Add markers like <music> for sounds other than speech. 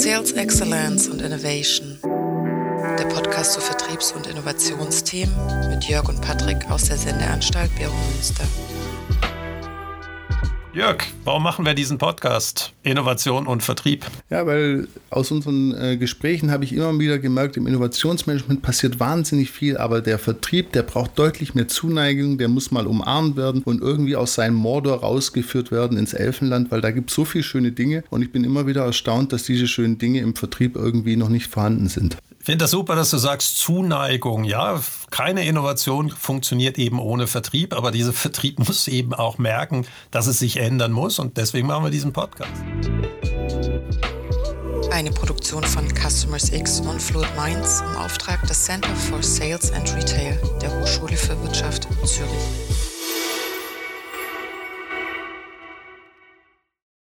Sales Excellence und Innovation. Der Podcast zu Vertriebs- und Innovationsthemen mit Jörg und Patrick aus der Sendeanstalt Bero Münster. Jörg, warum machen wir diesen Podcast? Innovation und Vertrieb. Ja, weil aus unseren äh, Gesprächen habe ich immer wieder gemerkt, im Innovationsmanagement passiert wahnsinnig viel, aber der Vertrieb, der braucht deutlich mehr Zuneigung, der muss mal umarmt werden und irgendwie aus seinem Mordor rausgeführt werden ins Elfenland, weil da gibt es so viele schöne Dinge und ich bin immer wieder erstaunt, dass diese schönen Dinge im Vertrieb irgendwie noch nicht vorhanden sind. Ich finde das super, dass du sagst Zuneigung. Ja, keine Innovation funktioniert eben ohne Vertrieb, aber dieser Vertrieb <laughs> muss eben auch merken, dass es sich ändern muss und deswegen machen wir diesen Podcast. Eine Produktion von Customers X und Fluid Minds im Auftrag des Center for Sales and Retail der Hochschule für Wirtschaft Zürich.